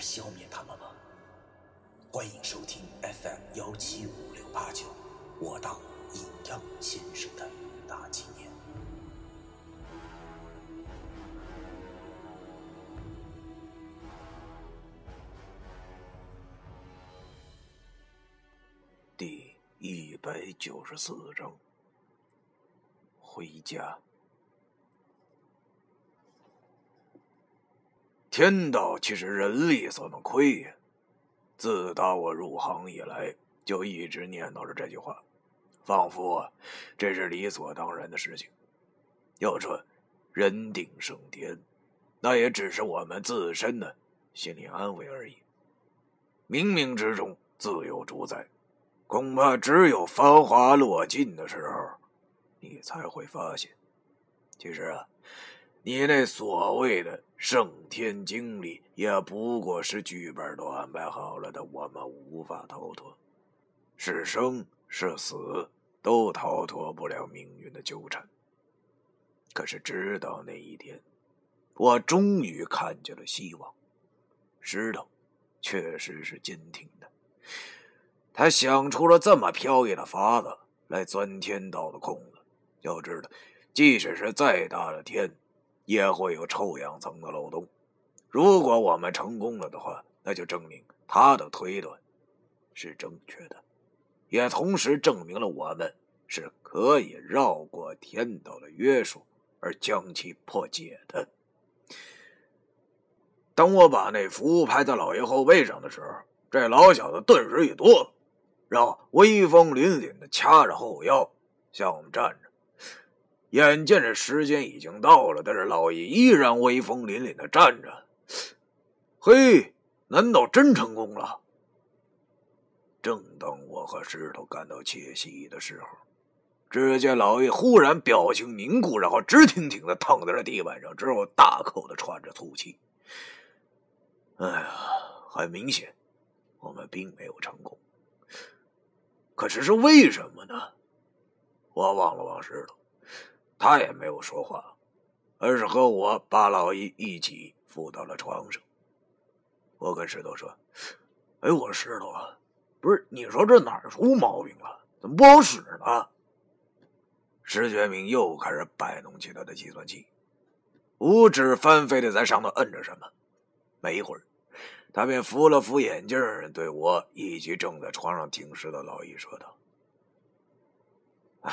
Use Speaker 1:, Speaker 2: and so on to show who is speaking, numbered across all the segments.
Speaker 1: 消灭他们吗？欢迎收听 FM 幺七五六八九，我当阴阳先生的大纪念。第一百九十四章，回家。天道岂是人力所能窥也？自打我入行以来，就一直念叨着这句话，仿佛这是理所当然的事情。要说人定胜天，那也只是我们自身的心理安慰而已。冥冥之中自有主宰。恐怕只有繁华落尽的时候，你才会发现，其实啊，你那所谓的圣天经历，也不过是剧本都安排好了的，我们无法逃脱，是生是死，都逃脱不了命运的纠缠。可是直到那一天，我终于看见了希望，石头确实是坚挺的。他想出了这么飘逸的法子来钻天道的空子。要知道，即使是再大的天，也会有臭氧层的漏洞。如果我们成功了的话，那就证明他的推断是正确的，也同时证明了我们是可以绕过天道的约束而将其破解的。当我把那符拍在老爷后背上的时候，这老小子顿时一哆嗦。然后威风凛凛的掐着后腰向我们站着，眼见着时间已经到了，但是老爷依然威风凛凛的站着。嘿，难道真成功了？正当我和石头感到窃喜的时候，只见老爷忽然表情凝固，然后直挺挺的躺在了地板上，之后大口的喘着粗气。哎呀，很明显，我们并没有成功。可是是为什么呢？我望了望石头，他也没有说话，而是和我把老姨一起扶到了床上。我跟石头说：“哎，我石头啊，不是你说这哪儿出毛病了？怎么不好使呢？”石觉明又开始摆弄起他的计算器，五指翻飞的在上头摁着什么。没一会儿。他便扶了扶眼镜，对我以及正在床上听尸的老易说道：“哎，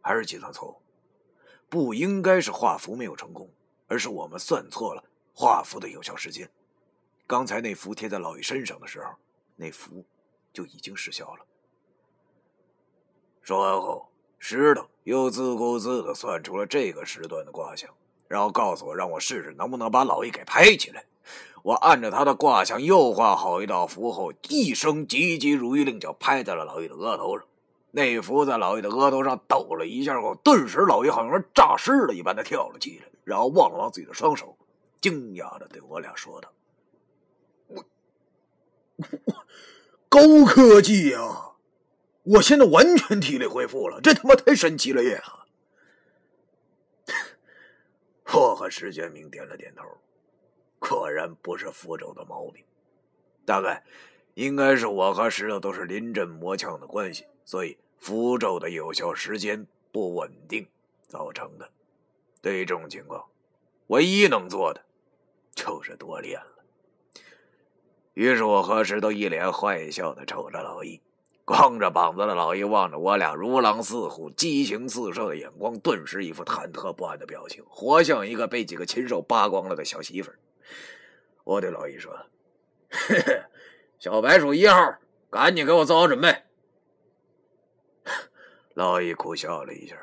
Speaker 1: 还是计算错误，不应该是画符没有成功，而是我们算错了画符的有效时间。刚才那符贴在老易身上的时候，那符就已经失效了。”说完后，石头又自顾自的算出了这个时段的卦象，然后告诉我，让我试试能不能把老易给拍起来。我按着他的卦象又画好一道符后，一声急急如律令，就拍在了老易的额头上。那符在老易的额头上抖了一下后，顿时老易好像诈尸了一般的跳了起来，然后望了望自己的双手，惊讶的对我俩说道：“我，我，高科技呀！我现在完全体力恢复了，这他妈太神奇了呀！” 我和石觉明点了点头。果然不是符咒的毛病，大概应该是我和石头都是临阵磨枪的关系，所以符咒的有效时间不稳定造成的。对于这种情况，唯一能做的就是多练了。于是我和石头一脸坏笑的瞅着老易，光着膀子的老易望着我俩如狼似虎、激情四射的眼光，顿时一副忐忑不安的表情，活像一个被几个禽兽扒光了的小媳妇儿。我对老易说：“ 嘿嘿，小白鼠一号，赶紧给我做好准备。”老易苦笑了一下，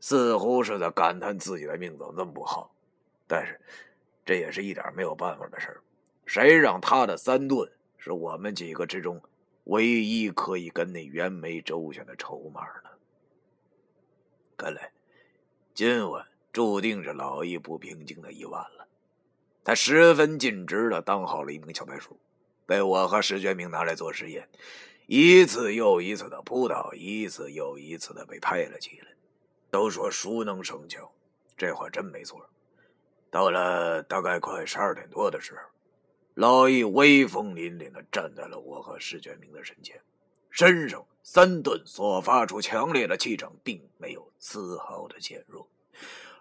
Speaker 1: 似乎是在感叹自己的命怎么这么不好。但是这也是一点没有办法的事儿。谁让他的三顿是我们几个之中唯一可以跟那袁梅周旋的筹码呢？看来，今晚注定是老易不平静的一晚了。他十分尽职的当好了一名小白鼠，被我和石觉明拿来做实验，一次又一次的扑倒，一次又一次的被拍了起来。都说熟能生巧，这话真没错。到了大概快十二点多的时候，老易威风凛凛的站在了我和石觉明的身前，身上三顿所发出强烈的气场，并没有丝毫的减弱。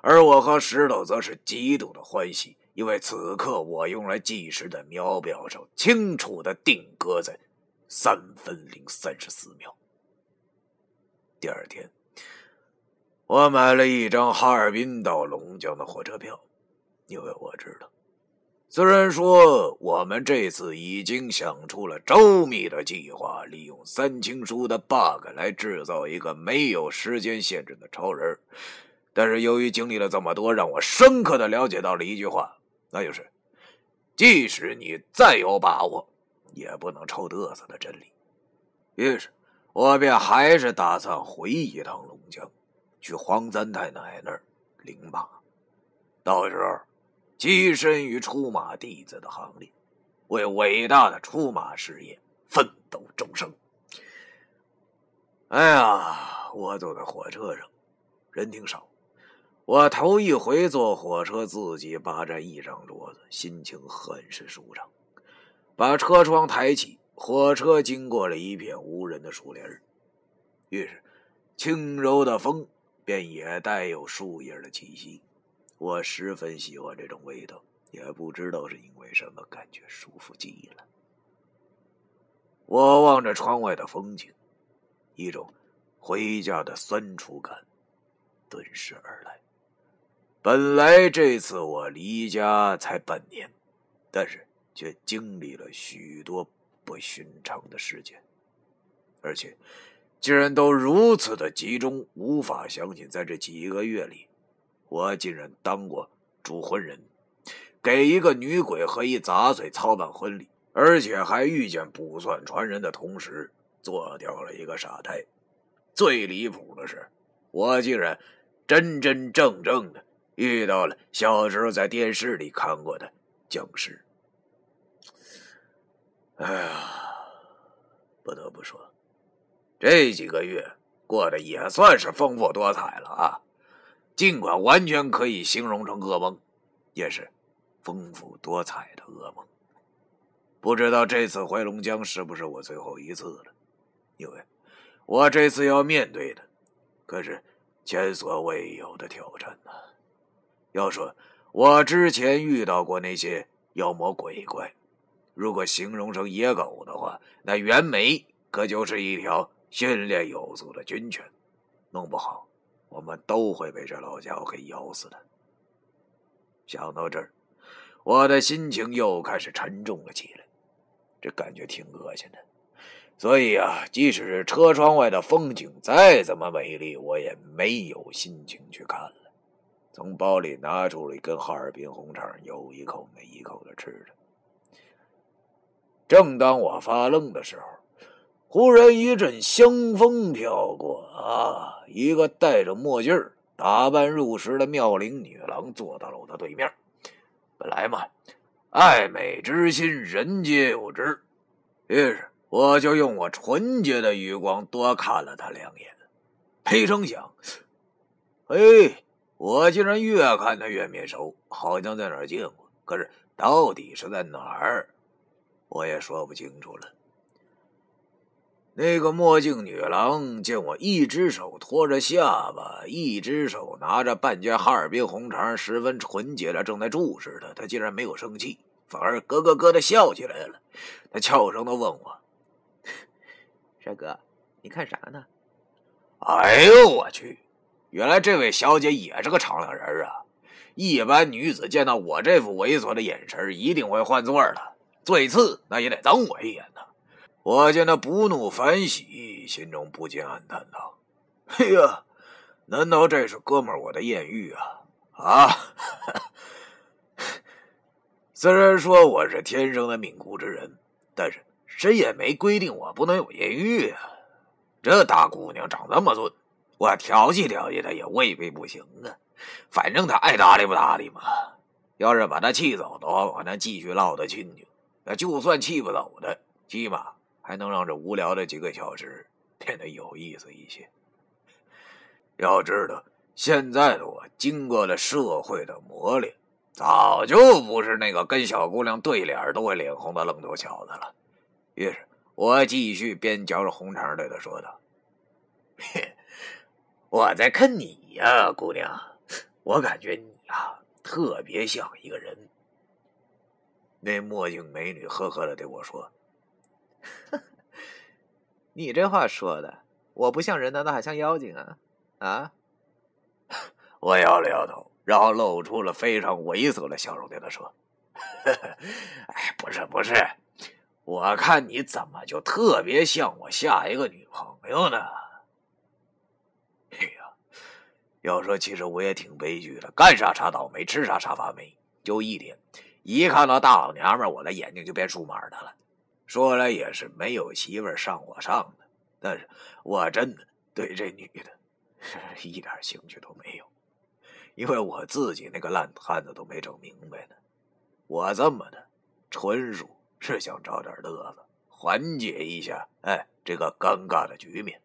Speaker 1: 而我和石头则是极度的欢喜，因为此刻我用来计时的秒表上清楚的定格在三分零三十四秒。第二天。我买了一张哈尔滨到龙江的火车票，因为我知道，虽然说我们这次已经想出了周密的计划，利用三清书的 bug 来制造一个没有时间限制的超人，但是由于经历了这么多，让我深刻的了解到了一句话，那就是：即使你再有把握，也不能臭嘚瑟的真理。于是，我便还是打算回一趟龙江。去黄三太奶那儿领马，到时候跻身于出马弟子的行列，为伟大的出马事业奋斗终生。哎呀，我坐在火车上，人挺少。我头一回坐火车，自己霸占一张桌子，心情很是舒畅。把车窗抬起，火车经过了一片无人的树林于是轻柔的风。便也带有树叶的气息，我十分喜欢这种味道，也不知道是因为什么，感觉舒服极了。我望着窗外的风景，一种回家的酸楚感顿时而来。本来这次我离家才半年，但是却经历了许多不寻常的事件，而且。竟然都如此的集中，无法相信，在这几个月里，我竟然当过主婚人，给一个女鬼和一杂碎操办婚礼，而且还遇见卜算传人的同时，做掉了一个傻胎。最离谱的是，我竟然真真正正的遇到了小时候在电视里看过的僵尸。哎呀，不得不说。这几个月过得也算是丰富多彩了啊，尽管完全可以形容成噩梦，也是丰富多彩的噩梦。不知道这次回龙江是不是我最后一次了？因为我这次要面对的可是前所未有的挑战呢。要说我之前遇到过那些妖魔鬼怪，如果形容成野狗的话，那袁梅可就是一条。训练有素的军犬，弄不好我们都会被这老家伙给咬死的。想到这儿，我的心情又开始沉重了起来，这感觉挺恶心的。所以啊，即使车窗外的风景再怎么美丽，我也没有心情去看了。从包里拿出了一根哈尔滨红肠，有一口没一口的吃着。正当我发愣的时候，忽然一阵香风飘过啊！一个戴着墨镜打扮入时的妙龄女郎坐到了我的对面。本来嘛，爱美之心人皆有之，于是我就用我纯洁的余光多看了她两眼。没成想，哎，我竟然越看她越面熟，好像在哪儿见过。可是到底是在哪儿，我也说不清楚了。那个墨镜女郎见我一只手托着下巴，一只手拿着半截哈尔滨红肠，十分纯洁的正在注视她，她竟然没有生气，反而咯咯咯的笑起来了。她悄声的问我：“
Speaker 2: 帅哥，你看啥呢？”
Speaker 1: 哎呦我去！原来这位小姐也是个敞亮人啊！一般女子见到我这副猥琐的眼神，一定会换座的，最次那也得瞪我一眼呢。我见他不怒反喜，心中不禁暗叹道：“嘿呀，难道这是哥们儿我的艳遇啊？啊！” 虽然说我是天生的命苦之人，但是谁也没规定我不能有艳遇啊。这大姑娘长这么俊，我调戏调戏她也未必不行啊。反正她爱搭理不搭理嘛。要是把她气走的话，我能继续唠得进去。那就算气不走的，起码还能让这无聊的几个小时变得有意思一些。要知道，现在的我经过了社会的磨练，早就不是那个跟小姑娘对脸都会脸红的愣头小子了。于是我继续边嚼着红肠对她说道：“我在看你呀，姑娘，我感觉你呀特别像一个人。”那墨镜美女呵呵的对我说：“
Speaker 2: 你这话说的，我不像人，难道还像妖精啊？”啊！
Speaker 1: 我摇了摇头，然后露出了非常猥琐的笑容，对他说：“哎，不是不是，我看你怎么就特别像我下一个女朋友呢？”哎呀，要说其实我也挺悲剧的，干啥啥倒霉，吃啥啥发霉，就一点，一看到大老娘们，我的眼睛就变数码的了。说来也是没有媳妇上我上的，但是我真的对这女的。一点兴趣都没有，因为我自己那个烂摊子都没整明白呢。我这么的，纯属是想找点乐子，缓解一下哎这个尴尬的局面。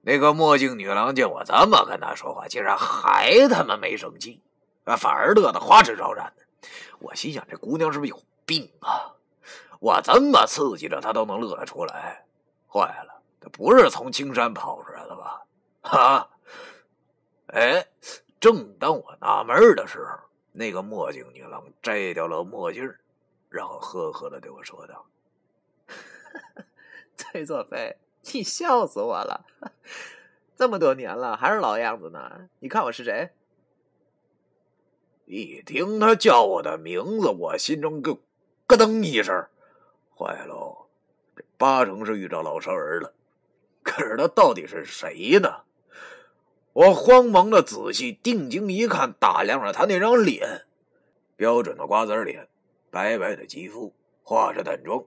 Speaker 1: 那个墨镜女郎见我这么跟她说话，竟然还他妈没生气，啊，反而乐得花枝招展的。我心想，这姑娘是不是有病啊？我这么刺激着她都能乐得出来，坏了，她不是从青山跑出来的吧？啊！哎，正当我纳闷的时候，那个墨镜女郎摘掉了墨镜，然后呵呵的对我说道：“
Speaker 2: 崔作飞，你笑死我了！这么多年了，还是老样子呢。你看我是谁？”
Speaker 1: 一听他叫我的名字，我心中就咯噔一声，坏喽！这八成是遇到老熟人了。可是他到底是谁呢？我慌忙的仔细定睛一看，打量着他那张脸，标准的瓜子脸，白白的肌肤，化着淡妆，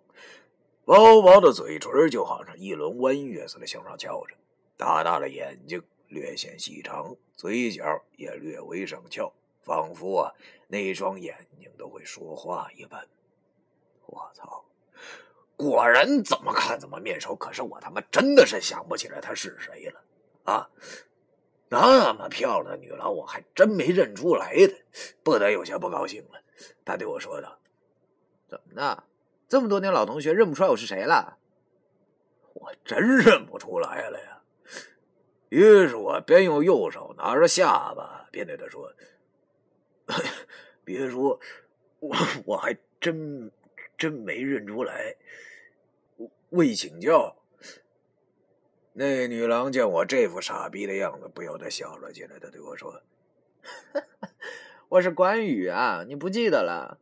Speaker 1: 薄薄的嘴唇就好像一轮弯月似的向上翘着，大大的眼睛略显细长，嘴角也略微上翘，仿佛啊那双眼睛都会说话一般。我操！果然怎么看怎么面熟，可是我他妈真的是想不起来他是谁了啊！那么漂亮的女郎，我还真没认出来的，不得有些不高兴了。他对我说道：“
Speaker 2: 怎么呢？这么多年老同学，认不出来我是谁了？”
Speaker 1: 我真认不出来了呀。于是我边用右手拿着下巴，边对他说：“ 别说，我我还真真没认出来。未请教。”那女郎见我这副傻逼的样子，不由得笑了起来。她对我说：“
Speaker 2: 我是关羽啊，你不记得了？”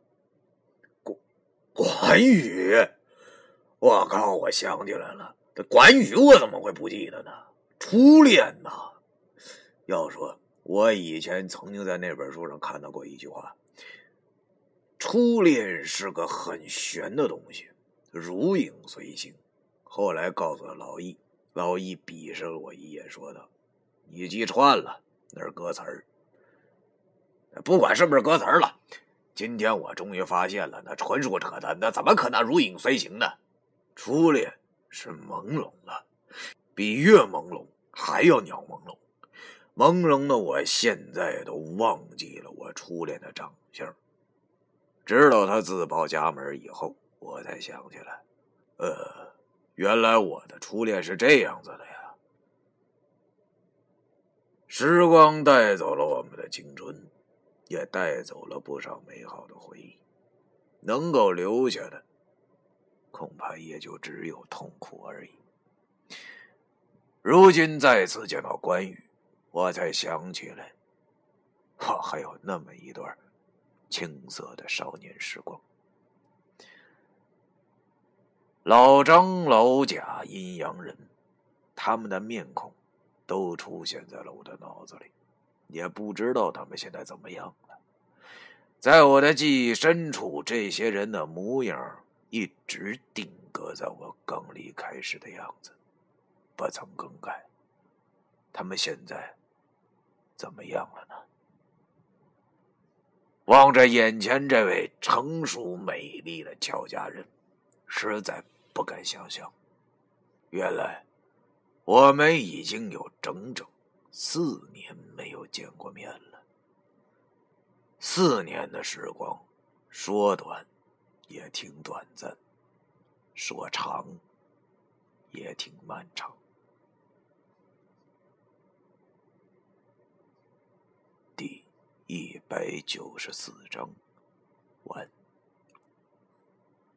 Speaker 1: 关关羽，我靠！我想起来了，这关羽我怎么会不记得呢？初恋呐！要说我以前曾经在那本书上看到过一句话：“初恋是个很玄的东西，如影随形。”后来告诉了老易。老易鄙视了我一眼，说道：“你记串了，那是歌词儿。不管是不是歌词儿了，今天我终于发现了，那纯属扯淡，那怎么可能如影随形呢？初恋是朦胧的，比月朦胧还要鸟朦胧。朦胧的我现在都忘记了我初恋的长相。直到他自报家门以后，我才想起来，呃。”原来我的初恋是这样子的呀！时光带走了我们的青春，也带走了不少美好的回忆，能够留下的，恐怕也就只有痛苦而已。如今再次见到关羽，我才想起来，我还有那么一段青涩的少年时光。老张、老贾、阴阳人，他们的面孔都出现在了我的脑子里，也不知道他们现在怎么样了。在我的记忆深处，这些人的模样一直定格在我刚离开时的样子，不曾更改。他们现在怎么样了呢？望着眼前这位成熟美丽的俏佳人，实在不敢想象，原来我们已经有整整四年没有见过面了。四年的时光，说短也挺短暂，说长也挺漫长。第一百九十四章完。